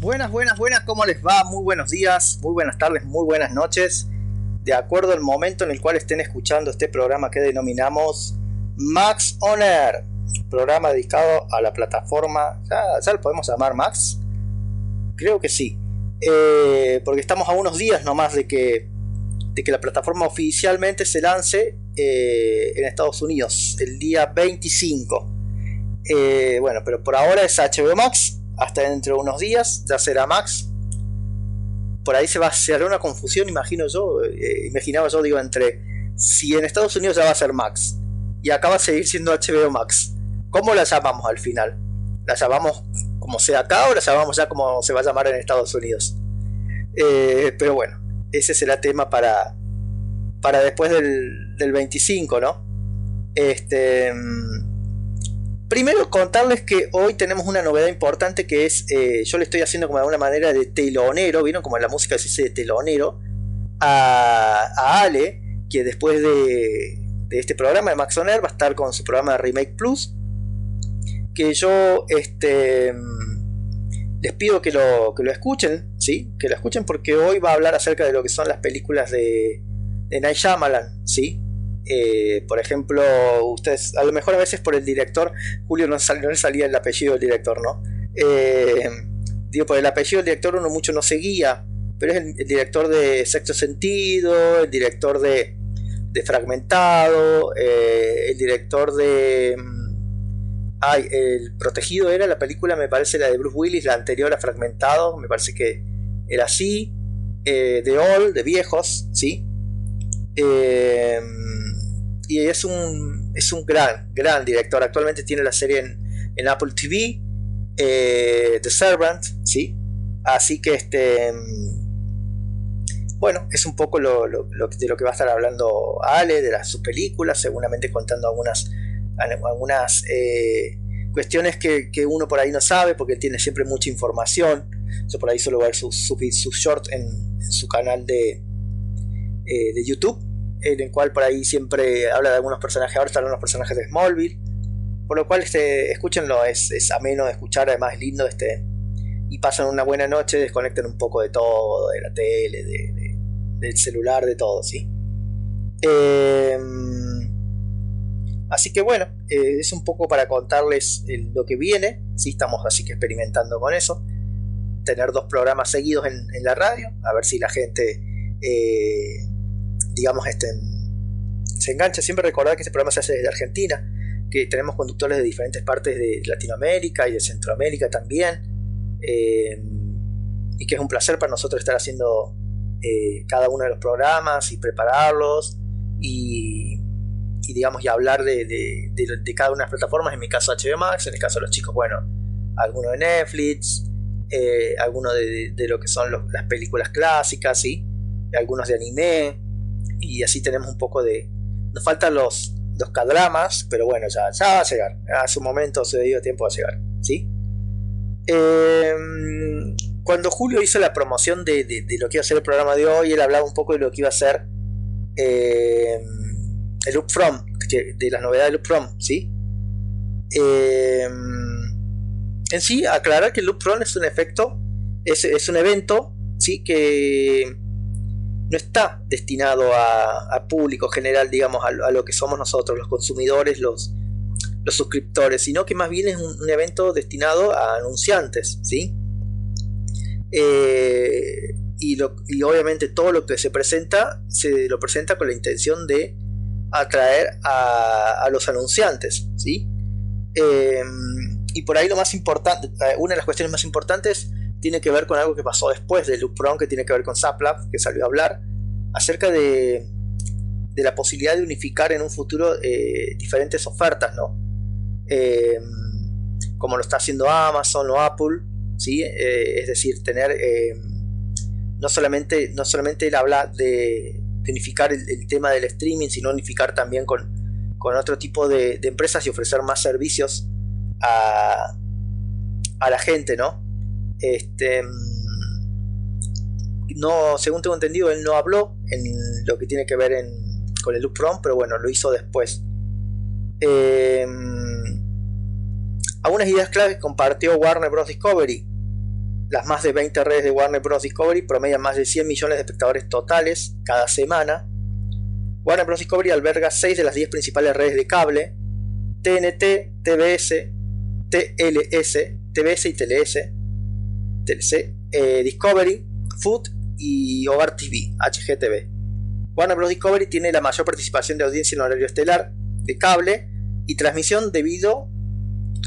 Buenas, buenas, buenas, ¿cómo les va? Muy buenos días, muy buenas tardes, muy buenas noches. De acuerdo al momento en el cual estén escuchando este programa que denominamos Max On Air, programa dedicado a la plataforma, ¿ya, lo podemos llamar Max? Creo que sí, Eh, porque estamos a unos días nomás de que, de que la plataforma oficialmente se lance eh, en Estados Unidos, el día 25. Eh, bueno, pero por ahora es HBO Max, hasta dentro de unos días ya será Max. Por ahí se va a hacer una confusión, imagino yo, eh, imaginaba yo, digo, entre si en Estados Unidos ya va a ser Max y acá va a seguir siendo HBO Max. ¿Cómo la llamamos al final? ¿La llamamos como sea acá o la llamamos ya como se va a llamar en Estados Unidos? Eh, pero bueno, ese será tema para, para después del, del 25, ¿no? Este. Primero contarles que hoy tenemos una novedad importante que es, eh, yo le estoy haciendo como de alguna manera de telonero, ¿vieron? Como en la música se dice de telonero, a, a Ale, que después de, de este programa de Max va a estar con su programa de Remake Plus, que yo este, les pido que lo, que lo escuchen, ¿sí? Que lo escuchen porque hoy va a hablar acerca de lo que son las películas de, de Night Shyamalan, ¿sí? Eh, por ejemplo, ustedes, a lo mejor a veces por el director, Julio no, le salía el apellido del director, ¿no? Eh, digo, por el apellido del director uno mucho no seguía, pero es el, director de Sexto Sentido, el director de, Fragmentado, eh, el director de... mm, Ay, el Protegido era la película, me parece, la de Bruce Willis, la anterior a Fragmentado, me parece que era así. De All, de Viejos, ¿sí? Eh, y es un, es un gran, gran director. Actualmente tiene la serie en, en Apple TV, eh, The Servant, ¿sí? Así que este. Bueno, es un poco lo, lo- de lo que va a estar hablando Ale, de sus películas, seguramente contando algunas, algunas eh, cuestiones que, que uno por ahí no sabe, porque él tiene siempre mucha información. Yo por ahí suelo ver sus, sus, sus shorts en su canal de, eh, de YouTube, en el cual por ahí siempre habla de algunos personajes, ahora están los personajes de Smallville, por lo cual este, escúchenlo, es, es ameno de escuchar, además es lindo, este, y pasan una buena noche, desconectan un poco de todo, de la tele, de- de- del celular, de todo, ¿sí? Em, así que bueno, eh, es un poco para contarles el- lo que viene, sí, estamos así que experimentando con eso, tener dos programas seguidos en, la radio, a ver si la gente eh, digamos, este, se engancha. Siempre recordar que este programa se hace desde Argentina, que tenemos conductores de diferentes partes de Latinoamérica y de Centroamérica también, eh, y que es un placer para nosotros estar haciendo eh, cada uno de los programas y prepararlos y, digamos, y hablar de, de- de- cada una de las plataformas, en mi caso HBO Max, en el caso de los chicos, bueno, alguno de Netflix, eh, alguno de lo que son los- las películas clásicas, ¿sí? algunos de anime, y así tenemos un poco de... Nos faltan los, los cadramas, pero bueno, ya, ya va a llegar. A su momento, su debido tiempo a llegar. ¿sí? Eh, cuando Julio hizo la promoción de, de- lo que iba a ser el programa de hoy, él hablaba un poco de lo que iba a ser eh, el Loop From, de las novedades de Loop From, ¿sí? Eh, en sí, aclarar que el Loop From es un efecto, es, es un evento, ¿sí? Que no está destinado a, público general, digamos, a, lo- que somos nosotros, los consumidores, los, los suscriptores, sino que más bien es un, evento destinado a anunciantes, ¿sí? Eh, y, lo- obviamente todo lo que se presenta se lo presenta con la intención de atraer a, a los anunciantes, ¿sí? Eh, y por ahí lo más importante, eh, una de las cuestiones más importantes tiene que ver con algo que pasó después de Pro, que tiene que ver con Zaplab, que salió a hablar acerca de, de la posibilidad de unificar en un futuro eh, diferentes ofertas, ¿no? Eh, como lo está haciendo Amazon o Apple, ¿sí? Eh, es decir, tener no solamente no solamente él habla de, unificar el, el, tema del streaming, sino unificar también con, con otro tipo de, de, empresas y ofrecer más servicios a, a la gente, ¿no? Este no, según tengo entendido, él no habló en lo que tiene que ver con el Loop From, pero bueno, lo hizo después. Eh, algunas ideas claves compartió Warner Bros. Discovery. Las más de 20 redes de Warner Bros. Discovery promedian más de 100 millones de espectadores totales cada semana. Warner Bros. Discovery alberga 6 de las 10 principales redes de cable: TNT, TBS, TLS, TBS y TLS, TLC, eh, Discovery, Food y Hogar TV, HGTV. Warner Bros. Discovery tiene la mayor participación de audiencia en horario estelar de cable y transmisión debido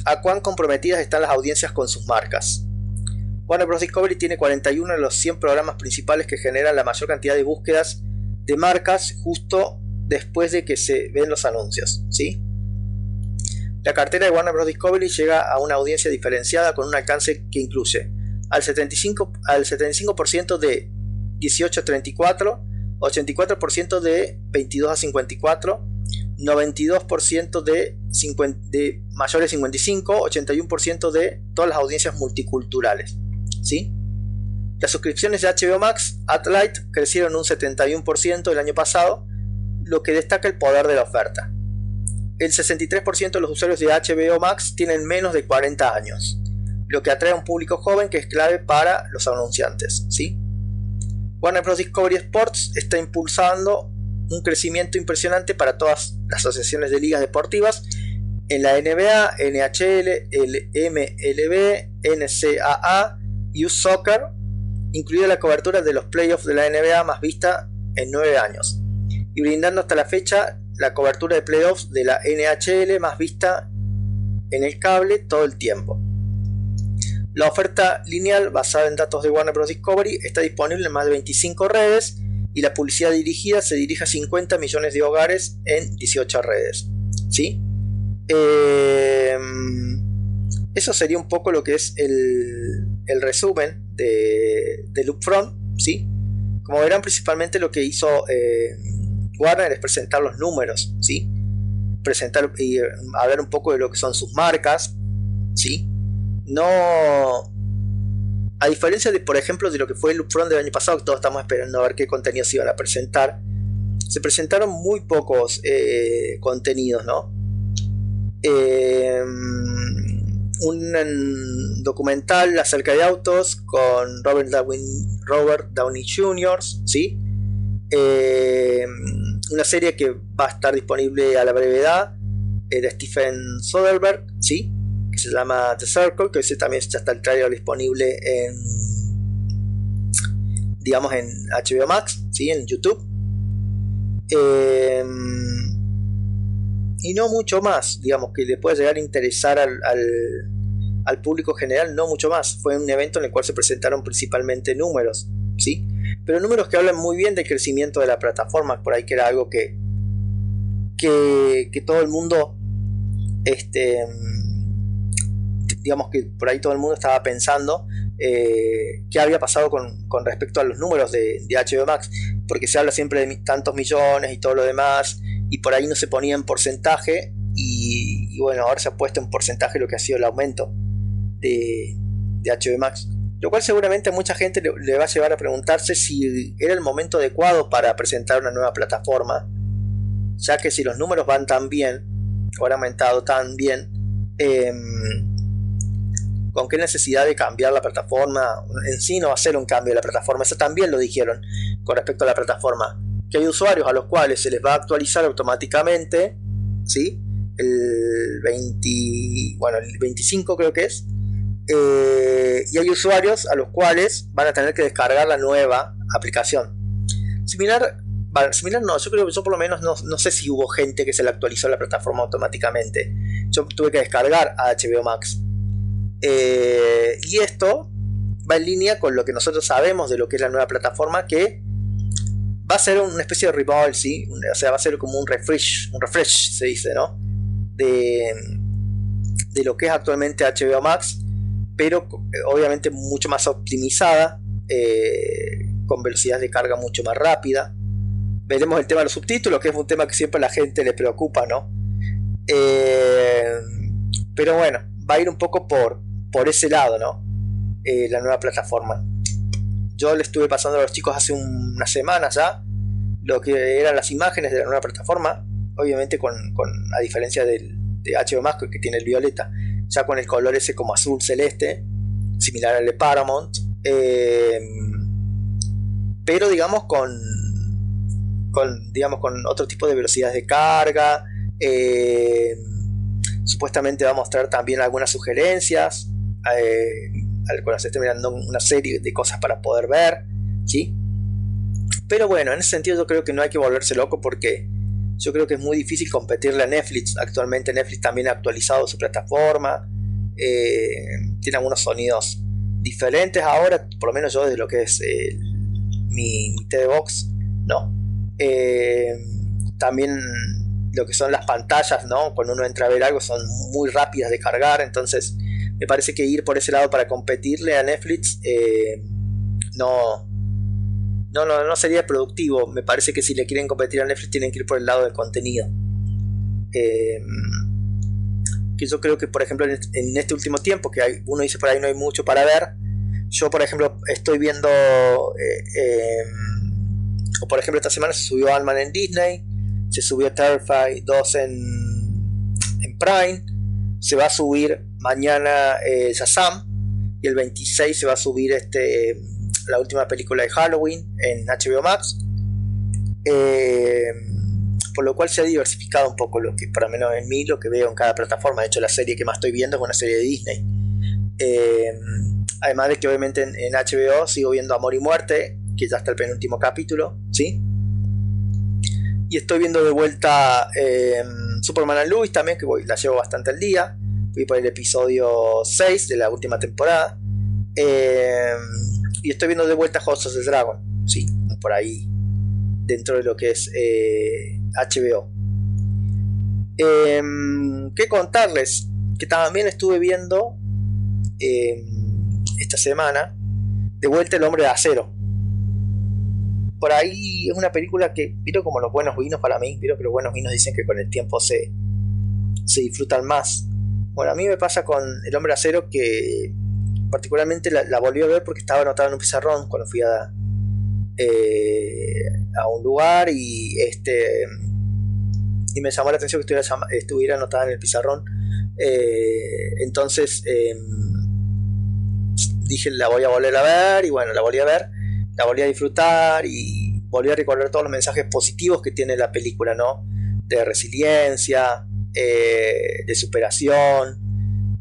a cuán comprometidas están las audiencias con sus marcas. Warner Bros. Discovery tiene 41 de los 100 programas principales que generan la mayor cantidad de búsquedas de marcas justo después de que se ven los anuncios. ¿sí? La cartera de Warner Bros. Discovery llega a una audiencia diferenciada con un alcance que incluye al 75%, al 75 de 18 a 34, 84% de 22 a 54, 92% de, de mayores de 55, 81% de todas las audiencias multiculturales. ¿sí? Las suscripciones de HBO Max, Light crecieron un 71% el año pasado, lo que destaca el poder de la oferta. El 63% de los usuarios de HBO Max tienen menos de 40 años, lo que atrae a un público joven que es clave para los anunciantes. ¿sí? Warner Bros. Discovery Sports está impulsando un crecimiento impresionante para todas las asociaciones de ligas deportivas en la NBA, NHL, el MLB, NCAA, U Soccer, incluida la cobertura de los playoffs de la NBA más vista en 9 años, y brindando hasta la fecha la cobertura de playoffs de la NHL más vista en el cable todo el tiempo. La oferta lineal basada en datos de Warner Bros. Discovery está disponible en más de 25 redes y la publicidad dirigida se dirige a 50 millones de hogares en 18 redes. ¿sí? Em, eso sería un poco lo que es el, resumen de, Loopfront. ¿sí? Como verán, principalmente lo que hizo eh, Warner es presentar los números. ¿sí? Presentar y hablar un poco de lo que son sus marcas. ¿sí? No a diferencia de, por ejemplo, de lo que fue el upfront del año pasado, que todos estamos esperando a ver qué contenidos iban a presentar, se presentaron muy pocos eh, contenidos, ¿no? Eh, un, documental acerca de autos con Robert, Downey Jr., ¿sí? Eh, una serie que va a estar disponible a la brevedad de Stephen Soderbergh, ¿sí? Se llama The Circle, que ese también ya está el trailer disponible en digamos en HBO Max, ¿sí? en YouTube. Em, y no mucho más, digamos, que le pueda llegar a interesar al, al, público general, no mucho más. Fue un evento en el cual se presentaron principalmente números, ¿sí? Pero números que hablan muy bien del crecimiento de la plataforma, por ahí que era algo que, que, que todo el mundo este, digamos que por ahí todo el mundo estaba pensando eh, qué había pasado con, respecto a los números de, HBO Max, porque se habla siempre de tantos millones y todo lo demás, y por ahí no se ponía en porcentaje, y, bueno, ahora se ha puesto en porcentaje lo que ha sido el aumento de, de HBO Max. Lo cual seguramente a mucha gente le, va a llevar a preguntarse si era el momento adecuado para presentar una nueva plataforma, ya que si los números van tan bien, o han aumentado tan bien, eh, con qué necesidad de cambiar la plataforma. En sí no ser un cambio de la plataforma, eso también lo dijeron con respecto a la plataforma. Que hay usuarios a los cuales se les va a actualizar automáticamente, ¿sí? El 20, bueno, el 25 creo que es. Eh, y hay usuarios a los cuales van a tener que descargar la nueva aplicación. Similar, similar no, yo creo que yo por lo menos no, no sé si hubo gente que se le actualizó la plataforma automáticamente. Yo tuve que descargar a HBO Max eh, y esto va en línea con lo que nosotros sabemos de lo que es la nueva plataforma, que va a ser una especie de revolve, ¿sí? o sea, va a ser como un refresh, un refresh se dice, ¿no? De, de lo que es actualmente HBO Max, pero obviamente mucho más optimizada, eh, con velocidad de carga mucho más rápida. Veremos el tema de los subtítulos, que es un tema que siempre a la gente le preocupa, ¿no? Eh, pero bueno, va a ir un poco por, por ese lado, ¿no? Eh, la nueva plataforma. Yo le estuve pasando a los chicos hace unas semanas ya lo que eran las imágenes de la nueva plataforma, obviamente con, a diferencia del, de HBO Max que tiene el violeta, ya con el color ese como azul celeste, similar al de Paramount, eh, pero digamos con, con, digamos, con otro tipo de velocidades de carga. Eh, supuestamente va a mostrar también algunas sugerencias. Eh, cuando se esté mirando una serie de cosas para poder ver. ¿sí? Pero bueno, en ese sentido yo creo que no hay que volverse loco porque yo creo que es muy difícil competirle a Netflix. Actualmente Netflix también ha actualizado su plataforma. Eh, tiene algunos sonidos diferentes ahora, por lo menos yo desde lo que es mi, mi TV Box, no. Eh, también lo que son las pantallas, ¿no? Cuando uno entra a ver algo son muy rápidas de cargar, entonces me parece que ir por ese lado para competirle a Netflix eh, no, no, no, sería productivo. Me parece que si le quieren competir a Netflix tienen que ir por el lado del contenido. Eh, que yo creo que, por ejemplo, en este último tiempo, que uno dice por ahí no hay mucho para ver, yo, por ejemplo, estoy viendo o por ejemplo, esta semana se subió Ant-Man en Disney, se subió Terrify 2 en, en Prime, se va a subir mañana eh, Shazam y el 26 se va a subir este la última película de Halloween en HBO Max. Eh, por lo cual se ha diversificado un poco lo que, para menos en mí, lo que veo en cada plataforma. De hecho, la serie que más estoy viendo es una serie de Disney. Eh, además de que obviamente en, HBO sigo viendo Amor y Muerte, que ya está el penúltimo capítulo, ¿sí? Y estoy viendo de vuelta eh, Superman and Louis también, que la llevo bastante al día. Fui por el episodio 6 de la última temporada. Eh, y estoy viendo de vuelta House of the Dragon, sí, por ahí, dentro de lo que es HBO. Eh, ¿Qué contarles? Que también estuve viendo esta semana de vuelta el hombre de acero por ahí es una película que, vieron como los buenos vinos para mí, vieron que los buenos vinos dicen que con el tiempo se, se disfrutan más. Bueno, a mí me pasa con El Hombre Acero que particularmente la, volví a ver porque estaba anotada en un pizarrón cuando fui a, eh, a un lugar y este y me llamó la atención que estuviera, estuviera anotada en el pizarrón. Eh, entonces em, dije la voy a volver a ver y bueno, la volví a ver la volví a disfrutar y volví a recordar todos los mensajes positivos que tiene la película, ¿no? De resiliencia, eh, de superación,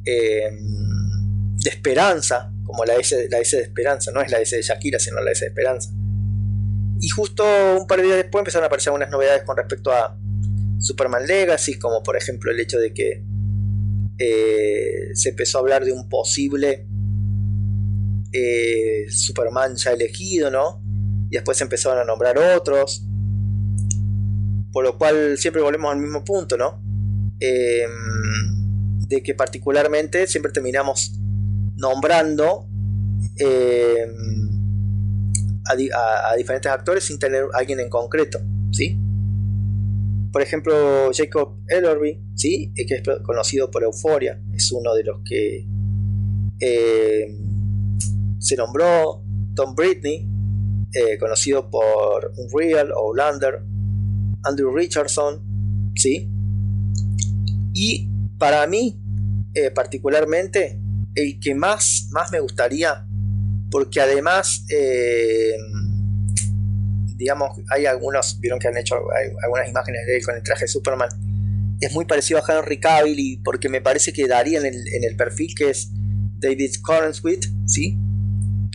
eh, de esperanza, como la S, la de esperanza, no es la S de Shakira, sino la S de esperanza. Y justo un par de días después empezaron a aparecer algunas novedades con respecto a Superman Legacy, como por ejemplo el hecho de que eh, se empezó a hablar de un posible Superman ya elegido, ¿no? Y después empezaron a nombrar otros. Por lo cual siempre volvemos al mismo punto, ¿no? Em, de que particularmente siempre terminamos nombrando em, a, diferentes actores sin tener a alguien en concreto, ¿sí? Por ejemplo, Jacob Elorby, ¿sí? que es conocido por Euforia, es uno de los que em, se nombró Tom Britney, eh, conocido por Unreal o Lander, Andrew Richardson, ¿sí? Y para mí, eh, particularmente, el que más, más me gustaría, porque además, eh, digamos, hay algunos, vieron que han hecho algunas imágenes de él con el traje de Superman, es muy parecido a Henry Cavill y porque me parece que daría en el, en el perfil que es David Corenswit, ¿sí?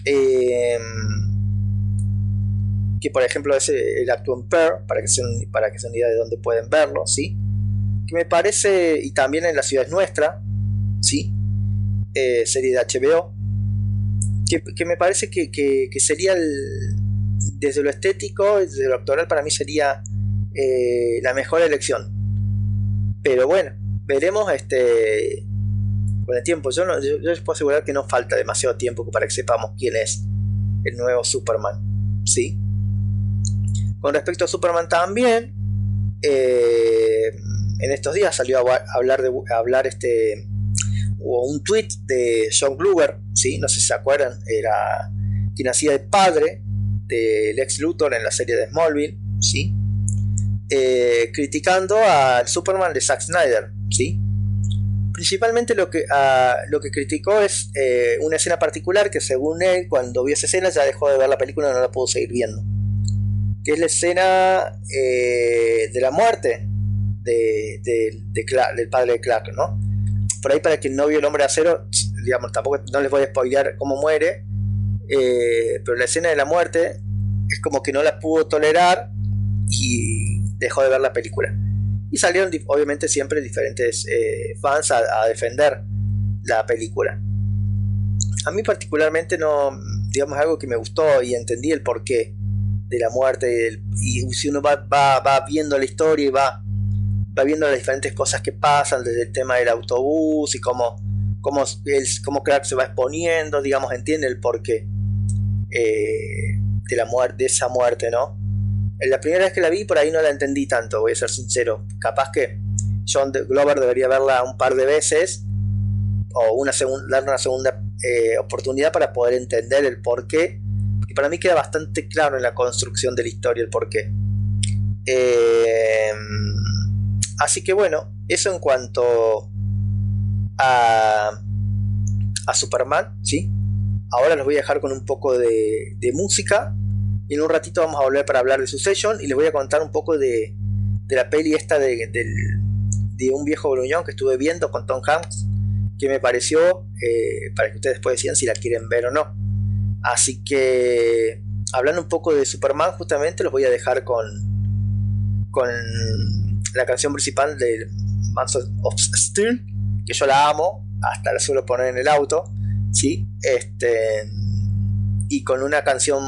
Em, que por ejemplo es el actúa en Pearl, para que sea para que una idea de dónde pueden verlo, ¿sí? Que me parece, y también en La Ciudad Nuestra, ¿sí? Eh, serie de HBO, que, me parece que, sería desde lo estético, desde lo actoral, para mí sería eh, la mejor elección. Pero bueno, veremos este con el tiempo. Yo, yo, les puedo asegurar que no falta demasiado tiempo para que sepamos quién es el nuevo Superman. ¿Sí? Con respecto a Superman también, eh, en estos días salió a hablar, de, hablar este, hubo un tweet de John Kluber, ¿sí? no sé si se acuerdan, era quien hacía de padre del ex Luthor en la serie de Smallville, ¿sí? Eh, criticando al Superman de Zack Snyder, ¿sí? Principalmente lo que, ah, lo que criticó es eh, una escena particular que según él, cuando vio esa escena ya dejó de ver la película y no la pudo seguir viendo. Que es la escena eh, de la muerte de, del padre de Clark, ¿no? Por ahí para quien no vio el hombre de acero, digamos, tampoco no les voy a spoilear cómo muere, pero la escena de la muerte es como que no la pudo tolerar y dejó de ver la película. Y salieron obviamente siempre diferentes eh, fans a, defender la película. A mí particularmente no, digamos, algo que me gustó y entendí el porqué de la muerte y, si uno va, va, viendo la historia y va, va viendo las diferentes cosas que pasan desde el tema del autobús y cómo, cómo, cómo Clark se va exponiendo, digamos, entiende el porqué eh, de, la muerte, de esa muerte, ¿no? la primera vez que la vi por ahí no la entendí tanto, voy a ser sincero. Capaz que John Glover debería verla un par de veces o una darle una segunda eh, oportunidad para poder entender el porqué. Y para mí queda bastante claro en la construcción de la historia el porqué. Eh, así que bueno, eso en cuanto a, Superman, ¿sí? Ahora los voy a dejar con un poco de, música y en un ratito vamos a volver para hablar de su session y les voy a contar un poco de, la peli esta de, un viejo gruñón que estuve viendo con Tom Hanks, que me pareció, eh, para que ustedes después decían si la quieren ver o no. Así que, hablando un poco de Superman, justamente los voy a dejar con, con la canción principal de Man of Steel, que yo la amo, hasta la suelo poner en el auto, ¿sí? Este, y con una canción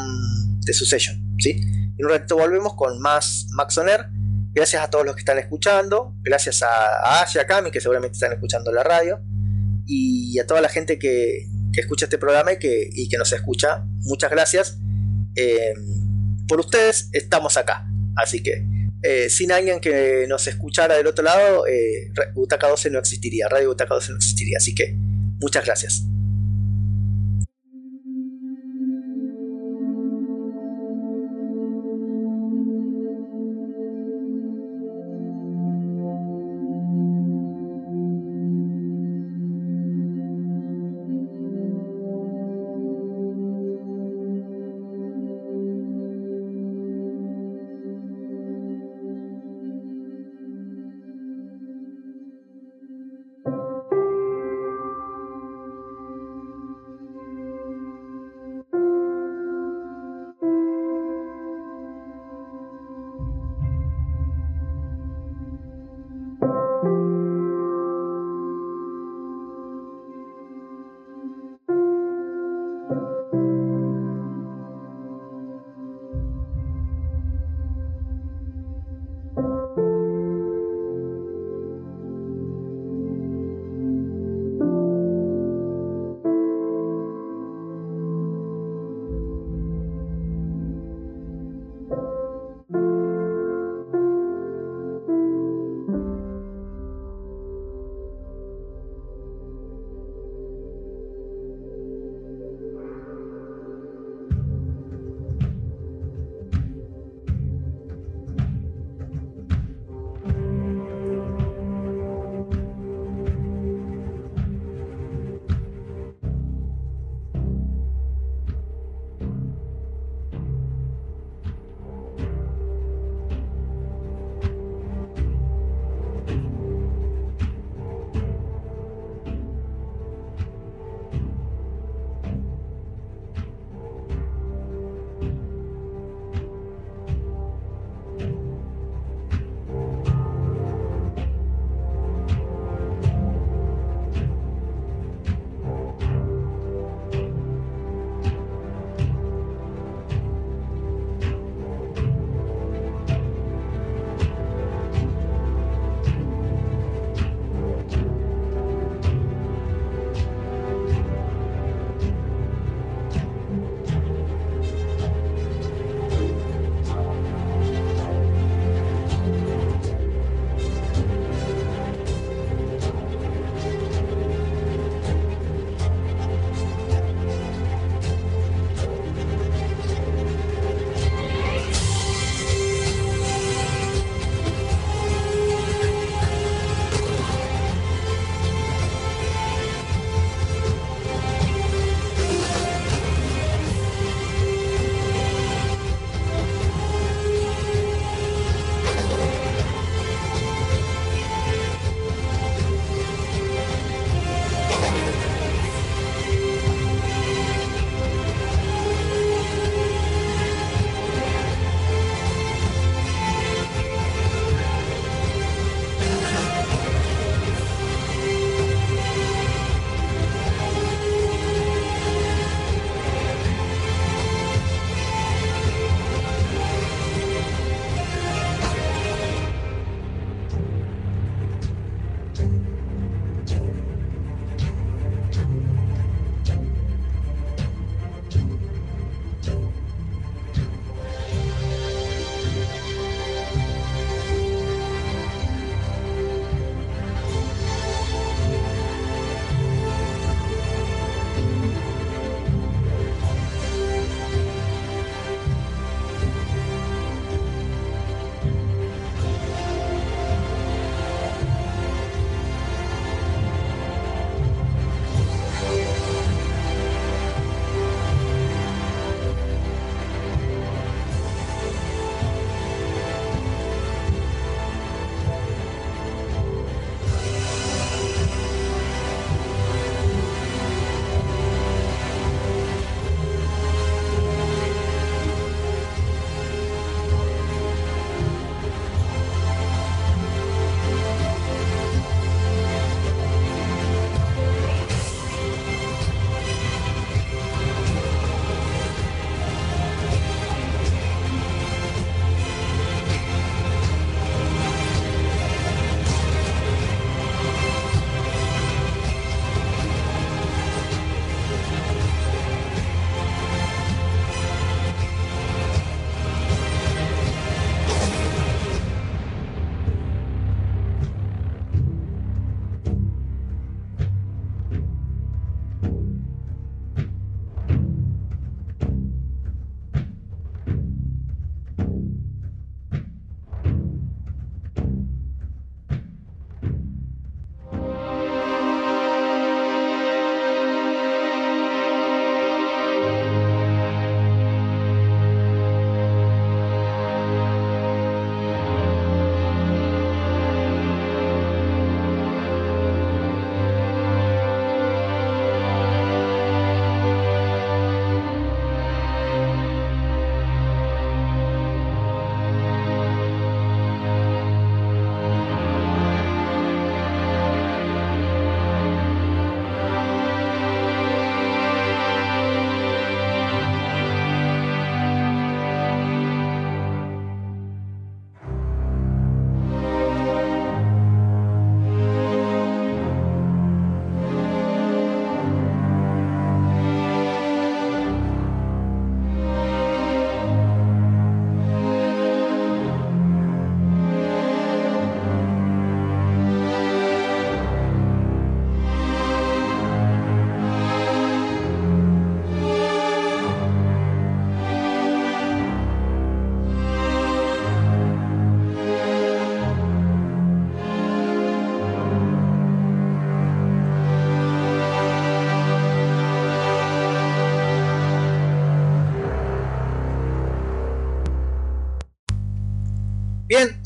de su session. ¿sí? Y un ratito volvemos con más Max Oner. Gracias a todos los que están escuchando. Gracias a, a y a que seguramente están escuchando la radio. Y a toda la gente que, escucha este programa y que, que, nos escucha. Muchas gracias. Eh, por ustedes estamos acá. Así que eh, sin alguien que nos escuchara del otro lado, eh, Butaca 12 no existiría. Radio Butaca 12 no existiría. Así que muchas gracias.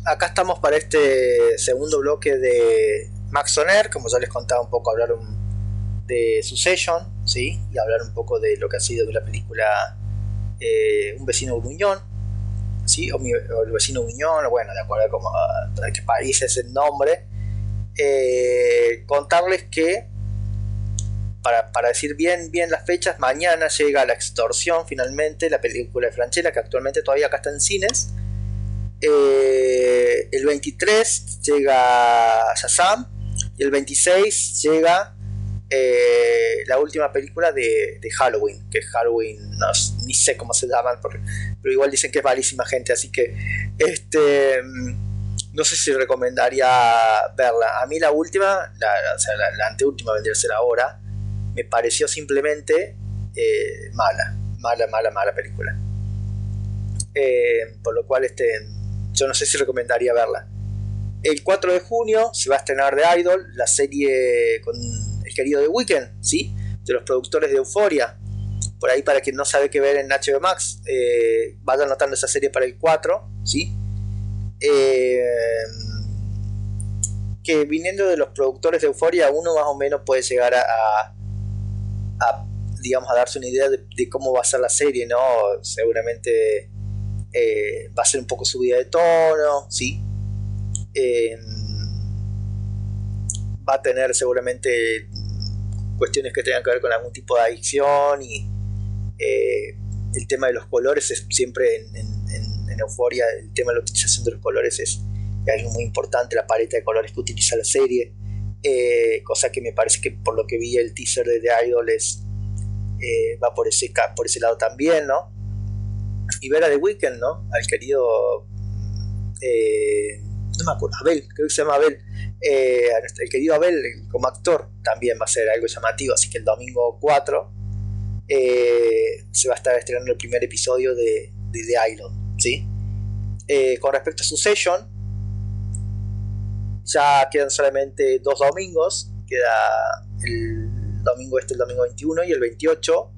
Acá estamos para este segundo bloque de Max Soner, como ya les contaba un poco, hablar de Succession, ¿sí? Y hablar un poco de lo que ha sido de la película eh, Un vecino gruñón, ¿sí? O, el vecino gruñón, bueno, de acuerdo a, como, qué país es el nombre. Eh, contarles que para, para, decir bien, bien las fechas, mañana llega La Extorsión, finalmente, la película de Franchella, que actualmente todavía acá está en cines. Eh, el 23 llega Shazam y el 26 llega eh, la última película de, de, Halloween, que Halloween, no, ni sé cómo se llama, porque, pero igual dicen que es malísima gente, así que este no sé si recomendaría verla. A mí la última, la, anteúltima vendría a ser ahora, me pareció simplemente eh, mala, mala, mala, mala película. Por lo cual este, yo no sé si recomendaría verla. El 4 de junio se va a estrenar The Idol, la serie con el querido The Weeknd, ¿sí? de los productores de Euforia. Por ahí, para quien no sabe qué ver en HBO Max, eh, vaya anotando esa serie para el 4, ¿sí? Eh, que viniendo de los productores de Euforia, uno más o menos puede llegar a, a, digamos, a darse una idea de, de, cómo va a ser la serie, ¿no? Seguramente eh, va a ser un poco subida de tono, ¿sí? Eh, va a tener seguramente cuestiones que tengan que ver con algún tipo de adicción y eh, el tema de los colores es siempre en, Euforia, el tema de la utilización de los colores es, algo muy importante, la paleta de colores que utiliza la serie, eh, cosa que me parece que por lo que vi el teaser de The Idol va por ese, por ese lado también, ¿no? Y ver a The Weeknd, ¿no? Al querido. Eh, no me acuerdo, Abel, creo que se llama Abel. Eh, el querido Abel como actor también va a ser algo llamativo, así que el domingo 4 eh, se va a estar estrenando el primer episodio de, de The Island, ¿sí? Con respecto a su session, ya quedan solamente dos domingos, queda el domingo este, el domingo 21 y el 28,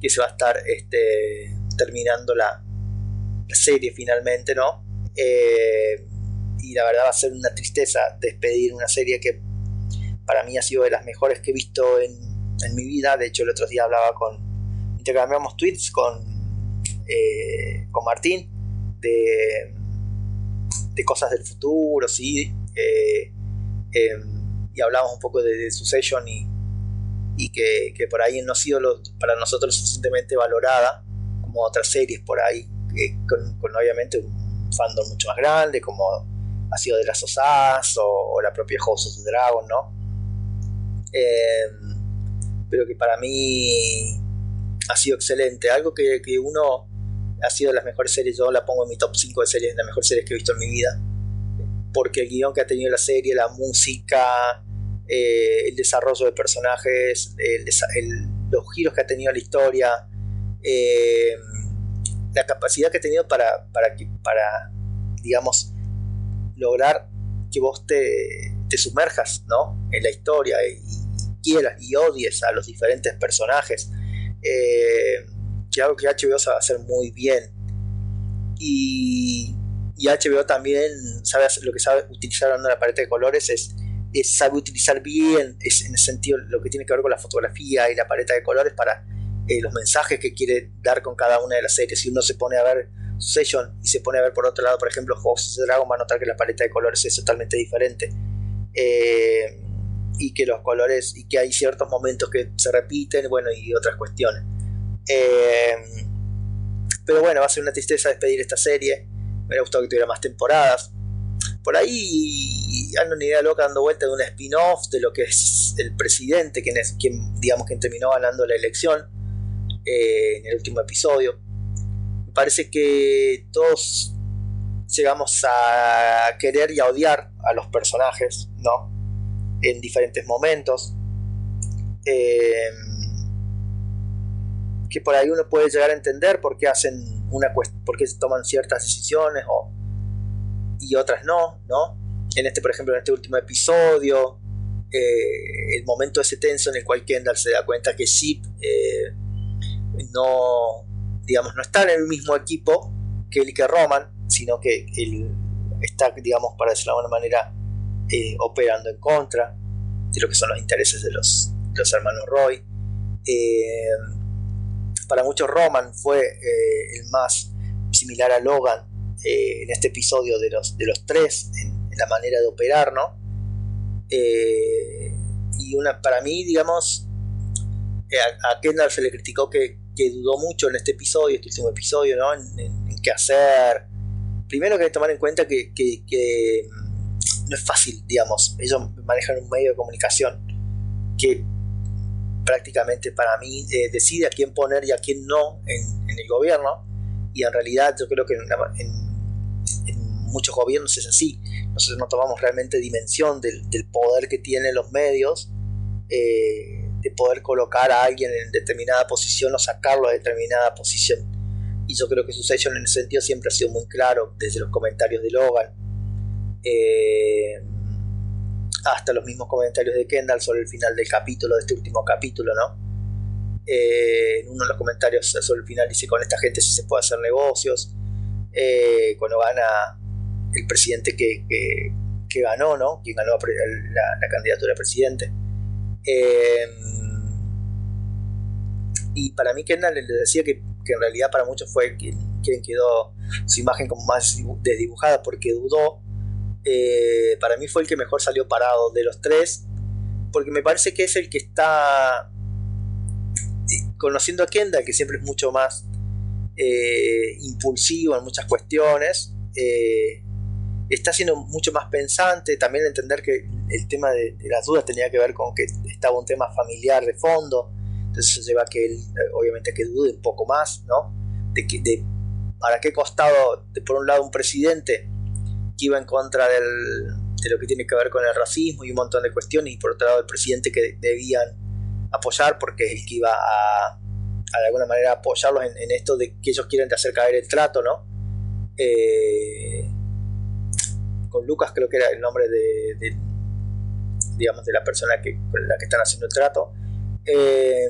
que se va a estar este, terminando la, serie finalmente, ¿no? Eh, y la verdad va a ser una tristeza despedir una serie que para mí ha sido de las mejores que he visto en, en mi vida. De hecho, el otro día hablaba con, intercambiamos tweets con, eh, con Martín de, de cosas del futuro, sí. Eh, y hablamos un poco de, de Succession y, y que, que, por ahí no ha sido lo, para nosotros suficientemente valorada otras series por ahí, con, obviamente un fandom mucho más grande, como ha sido de las Osas o, la propia House of the Dragon, ¿no? Eh, pero que para mí ha sido excelente, algo que, que, uno ha sido de las mejores series, yo la pongo en mi top 5 de series, de las mejores series que he visto en mi vida, porque el guion que ha tenido la serie, la música, eh, el desarrollo de personajes, los giros que ha tenido la historia, eh, la capacidad que he tenido para, para, para digamos, lograr que vos te, te sumerjas ¿no? en la historia y, quieras y odies a los diferentes personajes. Eh, que algo que HBO sabe hacer muy bien. Y, y HBO también sabe lo que sabe utilizar en la paleta de colores es, es, sabe utilizar bien, es en el sentido lo que tiene que ver con la fotografía y la paleta de colores para eh, los mensajes que quiere dar con cada una de las series. Si uno se pone a ver Session y se pone a ver por otro lado, por ejemplo, House of Dragon, va a notar que la paleta de colores es totalmente diferente. Eh, y que los colores, y que hay ciertos momentos que se repiten, bueno, y otras cuestiones. Eh, pero bueno, va a ser una tristeza despedir esta serie. Me hubiera gustado que tuviera más temporadas. Por ahí anda una idea loca dando vuelta de un spin-off de lo que es el presidente, quien es quien, digamos, quien terminó ganando la elección eh, en el último episodio. Me parece que todos llegamos a querer y a odiar a los personajes, ¿no? En diferentes momentos. Eh, que por ahí uno puede llegar a entender por qué hacen una por qué toman ciertas decisiones o, y otras no, ¿no? En este, por ejemplo, en este último episodio, eh, el momento ese tenso en el cual Kendall se da cuenta que Sheep eh, no, digamos, no está en el mismo equipo que él y que Roman, sino que el, está, digamos, para decirlo de alguna manera, eh, operando en contra de lo que son los intereses de los, los hermanos Roy. Eh, para muchos Roman fue eh, el más similar a Logan en este episodio de los, de los tres, en, la manera de operar, ¿no? y una, para mí, digamos, a, Kendall se le criticó que, dudó mucho en este episodio, este último episodio, ¿no? En, qué hacer. Primero que hay que tomar en cuenta que no es fácil, digamos. Ellos manejan un medio de comunicación que prácticamente para mí eh, decide a quién poner y a quién no en, el gobierno. Y en realidad yo creo que en, muchos gobiernos es así. Nosotros no tomamos realmente dimensión del, poder que tienen los medios. Eh, de poder colocar a alguien en determinada posición o sacarlo de determinada posición. Y yo creo que Succession en ese sentido siempre ha sido muy claro, desde los comentarios de Logan, eh, hasta los mismos comentarios de Kendall sobre el final del capítulo, de este último capítulo, ¿no? Eh, en uno de los comentarios sobre el final dice, con esta gente sí se puede hacer negocios. Eh, cuando gana el presidente que, ganó, ¿no? Quien ganó la, candidatura a presidente. Y para mí Kendall le decía que, en realidad para muchos fue quien, quien quedó su imagen como más desdibujada porque dudó. Eh, para mí fue el que mejor salió parado de los tres, porque me parece que es el que está eh, conociendo a Kendall, que siempre es mucho más eh, impulsivo en muchas cuestiones, está siendo mucho más pensante, también entender que el tema de, las dudas tenía que ver con que estaba un tema familiar de fondo, entonces eso lleva a que él, obviamente, que dude un poco más, ¿no? De, que, de para qué costado, de, por un lado, un presidente que iba en contra de lo que tiene que ver con el racismo y un montón de cuestiones, y por otro lado el presidente que debían apoyar porque es el que iba a, de alguna manera apoyarlos en, esto de que ellos quieren hacer caer el trato, ¿no? Eh, con Lucas creo que era el nombre de, digamos de la persona que, con la que están haciendo el trato. Eh,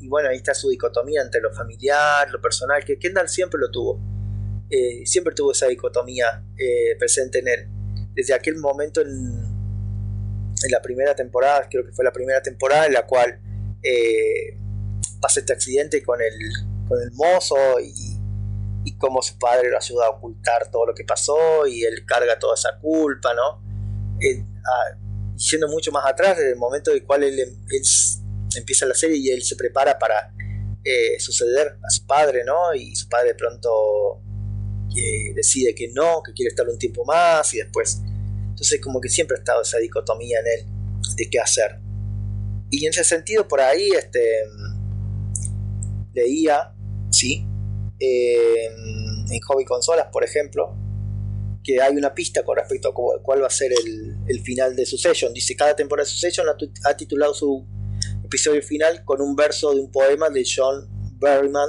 y bueno, ahí está su dicotomía entre lo familiar, lo personal, que Kendall siempre lo tuvo eh, siempre tuvo esa dicotomía eh, presente en él. Desde aquel momento en, en, la primera temporada, creo que fue la primera temporada en la cual eh, pasa este accidente con el, con el mozo y, y cómo su padre lo ayuda a ocultar todo lo que pasó y él carga toda esa culpa, ¿no? Yendo mucho más atrás, desde el momento en el cual él, empieza la serie y él se prepara para suceder a su padre, ¿no? Y su padre pronto que decide que no, que quiere estar un tiempo más y después. Entonces como que siempre ha estado esa dicotomía en él de qué hacer. Y en ese sentido por ahí este, leía, ¿sí? en Hobby Consolas, por ejemplo, que hay una pista con respecto a cuál va a ser el, final de Succession. Dice, cada temporada de Succession ha, titulado su episodio final con un verso de un poema de John Berryman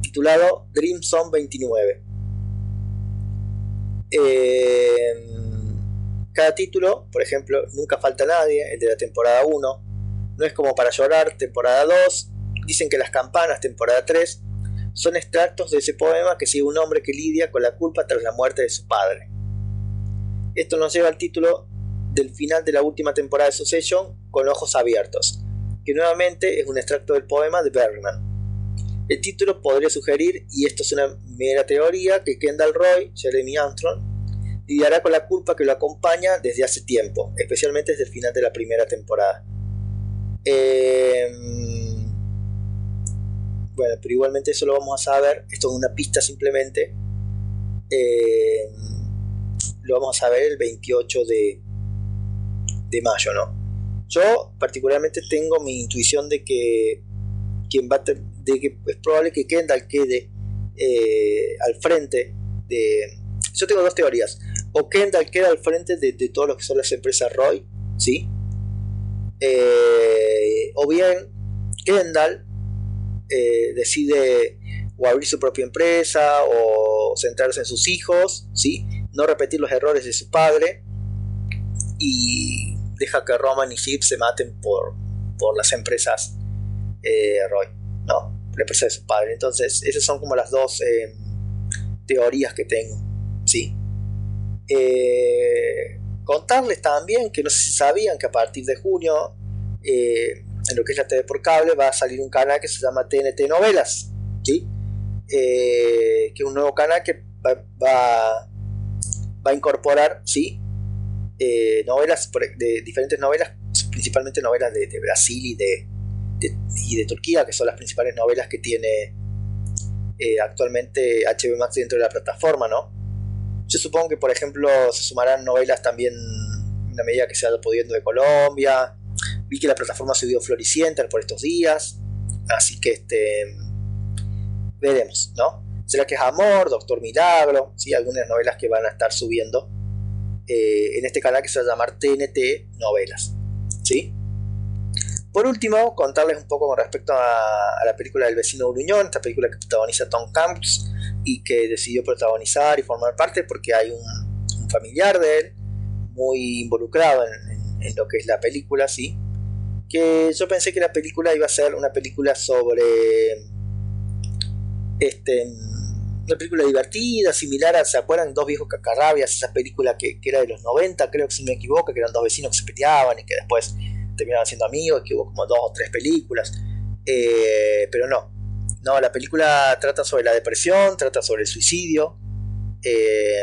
titulado Dream Zone 29. Eh, cada título, por ejemplo, Nunca falta nadie, el de la temporada 1, No es como para llorar, temporada 2, Dicen que las campanas, temporada 3, son extractos de ese poema que sigue un hombre que lidia con la culpa tras la muerte de su padre. Esto nos lleva al título del final de la última temporada de Succession, Con ojos abiertos, que nuevamente es un extracto del poema de Bergman. El título podría sugerir, y esto es una mera teoría, que Kendall Roy, Jeremy Armstrong, lidiará con la culpa que lo acompaña desde hace tiempo, especialmente desde el final de la primera temporada. Em, pero igualmente eso lo vamos a saber, esto es una pista simplemente. Em, lo vamos a saber el 28 de, de mayo, ¿no? Yo particularmente tengo mi intuición de que quien va de que es probable que Kendall quede eh, al frente de... Yo tengo dos teorías. O Kendall queda al frente de, de todo lo que son las empresas Roy, ¿sí? Eh, o bien Kendall eh, decide o abrir su propia empresa o centrarse en sus hijos, ¿sí? No repetir los errores de su padre y deja que Roman y Chip se maten por, por las empresas Roy, ¿no? la empresa de su padre. Entonces, esas son como las dos teorías que tengo. ¿sí? Eh, contarles también que no sé si sabían que a partir de junio, eh, en lo que es la TV por cable, va a salir un canal que se llama TNT Novelas, ¿sí? Eh, que es un nuevo canal que va, va, a incorporar, ¿sí? novelas de diferentes novelas, principalmente novelas de, Brasil y de, y de Turquía, que son las principales novelas que tiene actualmente HBO Max dentro de la plataforma, ¿no? Yo supongo que, por ejemplo, se sumarán novelas también en la medida que se vaya pudiendo de Colombia. Vi que la plataforma se vio floriciente por estos días. Así que este veremos, ¿no? ¿Será que es Amor, Doctor Milagro? ¿sí? Algunas novelas que van a estar subiendo eh, en este canal que se va a llamar TNT Novelas. ¿sí? Por último, contarles un poco con respecto a, la película del vecino Gruñón, esta película que protagoniza Tom Hanks, y que decidió protagonizar y formar parte porque hay un, familiar de él muy involucrado en, lo que es la película, sí. Que yo pensé que la película iba a ser una película sobre. Este. Una película divertida, similar a. ¿Se acuerdan? Dos viejos cacarrabias, esa película que, era de los 90, creo que si me equivoco, que eran dos vecinos que se peleaban y que después terminaban siendo amigos, que hubo como dos o tres películas. Eh, pero no, no, la película trata sobre la depresión, trata sobre el suicidio. Eh,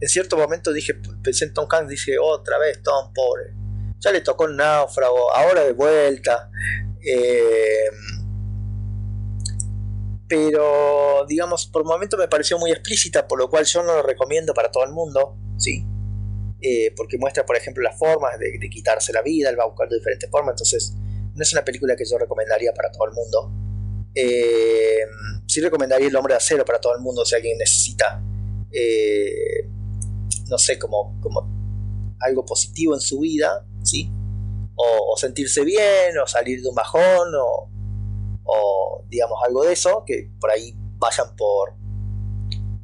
en cierto momento dije, pensé en Tom Hanks, dije, otra vez Tom, pobre. Ya le tocó un náufrago, ahora de vuelta. Eh, pero, digamos, por momento me pareció muy explícita, por lo cual yo no lo recomiendo para todo el mundo, ¿sí? Eh, porque muestra, por ejemplo, las formas de, quitarse la vida, él va buscando diferentes formas, entonces no es una película que yo recomendaría para todo el mundo. Eh, sí recomendaría El Hombre de Acero para todo el mundo, si alguien necesita, no sé, como, como algo positivo en su vida, ¿sí? O, sentirse bien, o salir de un bajón, o, digamos algo de eso, que por ahí vayan por,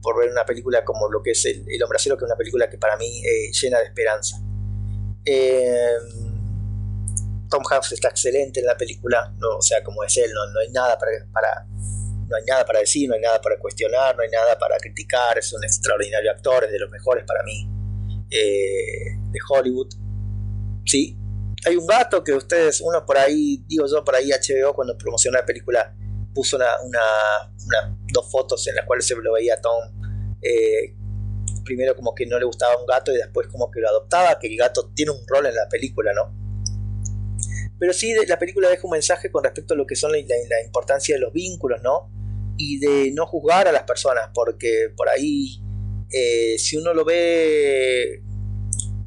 por ver una película como lo que es El, Hombre de Acero, que es una película que para mí eh, llena de esperanza. Eh, Tom Hanks está excelente en la película, no, o sea, como es él, no, no hay nada para, para, no hay nada para decir, no hay nada para cuestionar, no hay nada para criticar, es un extraordinario actor, es de los mejores para mí eh, de Hollywood. Sí, hay un gato que ustedes, uno por ahí, digo yo por ahí HBO cuando promocionó la película puso una, una, dos fotos en las cuales se lo veía a Tom eh, primero como que no le gustaba un gato y después como que lo adoptaba, que el gato tiene un rol en la película, ¿no? Pero sí, la película deja un mensaje con respecto a lo que son la, importancia de los vínculos, ¿no? Y de no juzgar a las personas, porque por ahí, eh, si uno lo ve,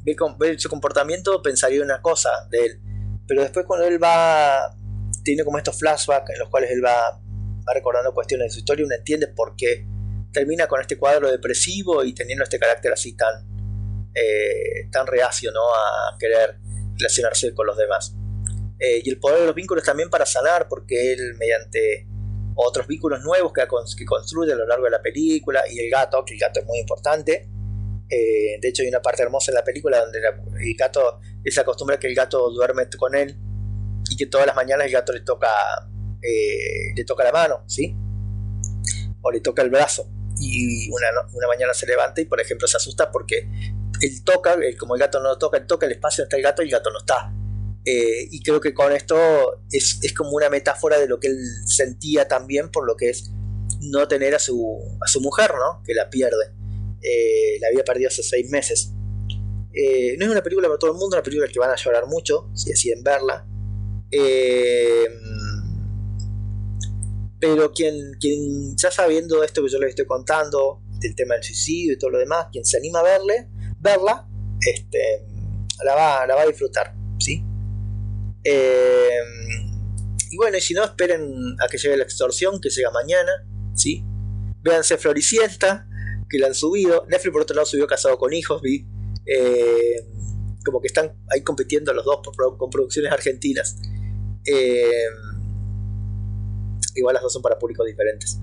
ve, su comportamiento, pensaría una cosa de él. Pero después cuando él va, tiene como estos flashbacks en los cuales él va, va recordando cuestiones de su historia, uno entiende por qué termina con este cuadro depresivo y teniendo este carácter así tan, eh, tan reacio, ¿no? A querer relacionarse con los demás. Eh, y el poder de los vínculos también para sanar, porque él mediante otros vínculos nuevos que, que, construye a lo largo de la película, y el gato, que el gato es muy importante. Eh, de hecho hay una parte hermosa en la película donde el gato, él se acostumbra que el gato duerme con él y que todas las mañanas el gato le toca, eh, le toca la mano, ¿sí? O le toca el brazo. Y una, una mañana se levanta y por ejemplo se asusta porque él toca, como el gato no lo toca, él toca el espacio donde está el gato y el gato no está eh, y creo que con esto es, como una metáfora de lo que él sentía también por lo que es no tener a su, a su mujer, ¿no? Que la pierde. Eh, la había perdido hace seis meses. Eh, no es una película para todo el mundo, es una película que van a llorar mucho si deciden verla. pero quien, quien ya sabiendo esto que yo les estoy contando, del tema del suicidio y todo lo demás, quien se anima a verle, verla, este, la, va, la va a disfrutar. ¿sí? Eh, y bueno, y si no, esperen a que llegue la extorsión, que llega mañana, ¿sí? Véanse Floricienta, que la han subido. Netflix, por otro lado, subió Casado con Hijos, vi. Eh, como que están ahí compitiendo los dos con producciones argentinas. Eh, igual las dos son para públicos diferentes.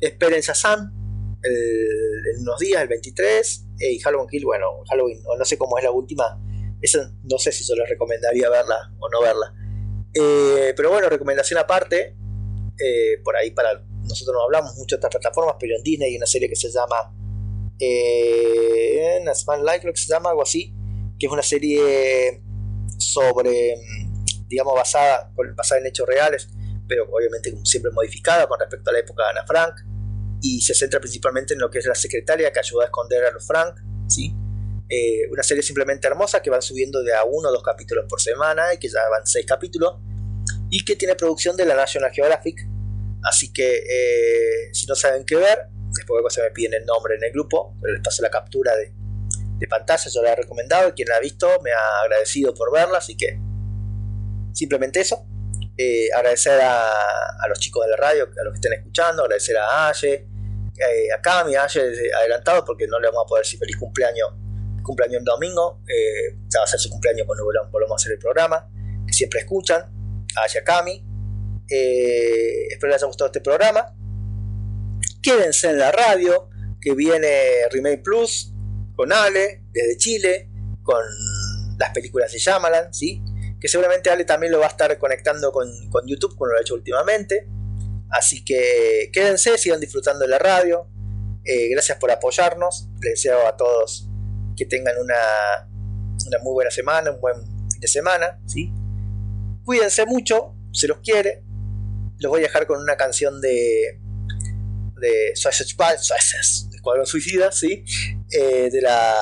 Esperen Shazam en unos días, el 23. y Halloween Kill, bueno, Halloween, o no sé cómo es la última esa no sé si yo les recomendaría verla o no verla. Eh, pero bueno, recomendación aparte, por ahí para nosotros no hablamos mucho de estas plataformas, pero en Disney hay una serie que se llama eh, Small Light, creo que se llama, algo así, que es una serie sobre, digamos, basada, basada en hechos reales, pero obviamente siempre modificada con respecto a la época de Ana Frank, y se centra principalmente en lo que es la secretaria que ayuda a esconder a los Frank, ¿sí? Eh, una serie simplemente hermosa que van subiendo de a uno o dos capítulos por semana y que ya van seis capítulos y que tiene producción de la National Geographic. Así que eh, si no saben qué ver, después se me piden el nombre en el grupo, les paso la captura de, pantalla, yo la he recomendado quien la ha visto me ha agradecido por verla, así que simplemente eso. Eh, agradecer a, los chicos de la radio, a los que estén escuchando, agradecer a Aye, a Cami, a Aye adelantado porque no le vamos a poder decir feliz cumpleaños cumpleaños el domingo, eh, va a ser su cumpleaños cuando volvamos a hacer el programa, que siempre escuchan, a Yakami. Eh, espero les haya gustado este programa. Quédense en la radio, que viene Remake Plus con Ale, desde Chile, con las películas de Shyamalan, ¿sí? que seguramente Ale también lo va a estar conectando con, YouTube, como lo ha hecho últimamente. Así que quédense, sigan disfrutando de la radio. Eh, gracias por apoyarnos. Les deseo a todos que tengan una, una muy buena semana, un buen fin de semana, ¿sí? Cuídense mucho, se los quiere. Los voy a dejar con una canción de de Suicide de Escuadrón Suicida, ¿sí? Eh, de, la,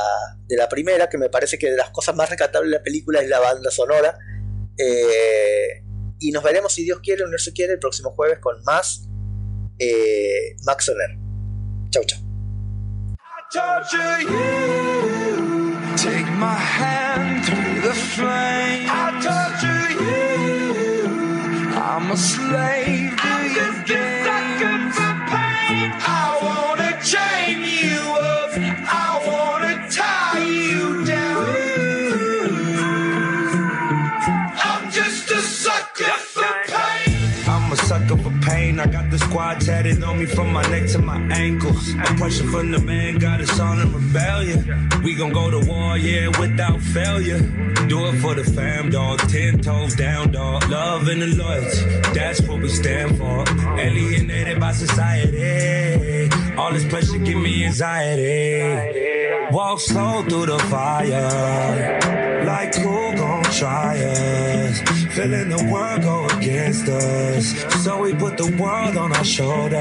de la primera, que me parece que de las cosas más rescatables de la película es la banda sonora. Eh, y nos veremos, si Dios quiere, o se quiere, el próximo jueves con más eh, Max Soler. Chau, chau. torture slave pain. I got the squad tatted on me from my neck to my ankles. I'm pressure from the man, got us on in rebellion. We gon' go to war, yeah, without failure. Do it for the fam, dog. Ten toes down, dog. Love and the loyalty, that's what we stand for. Alienated by society. All this pressure give me anxiety. Walk slow through the fire. Like who gon' try us? Feeling the world go against us. So we put the world on our shoulders.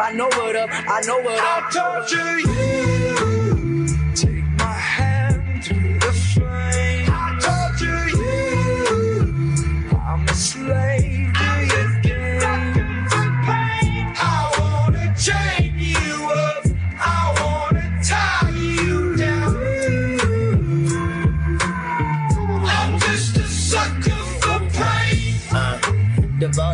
I know what up, I know what I'll up. torture you. Take my hand through the flame. I'll torture you. I'm a slave to your game. I wanna chain you up. I wanna tie you down. I'm just a sucker for pain. uh,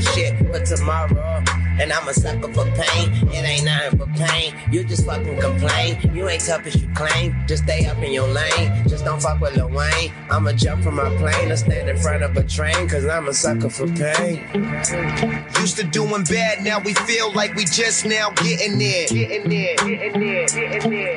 shit for tomorrow. And I'm a sucker for pain. It ain't nothing but pain. You just fucking complain. You ain't tough as you claim. Just stay up in your lane. Just don't fuck with Lil Wayne. I'ma jump from my plane or stand in front of a train. Cause I'm a sucker for pain. Used to doing bad, now we feel like we just now getting there. Getting there, getting there, getting there.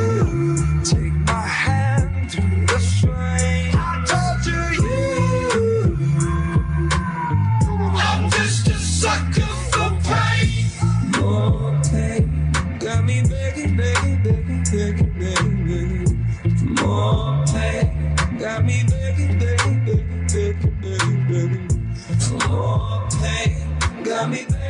thing got me.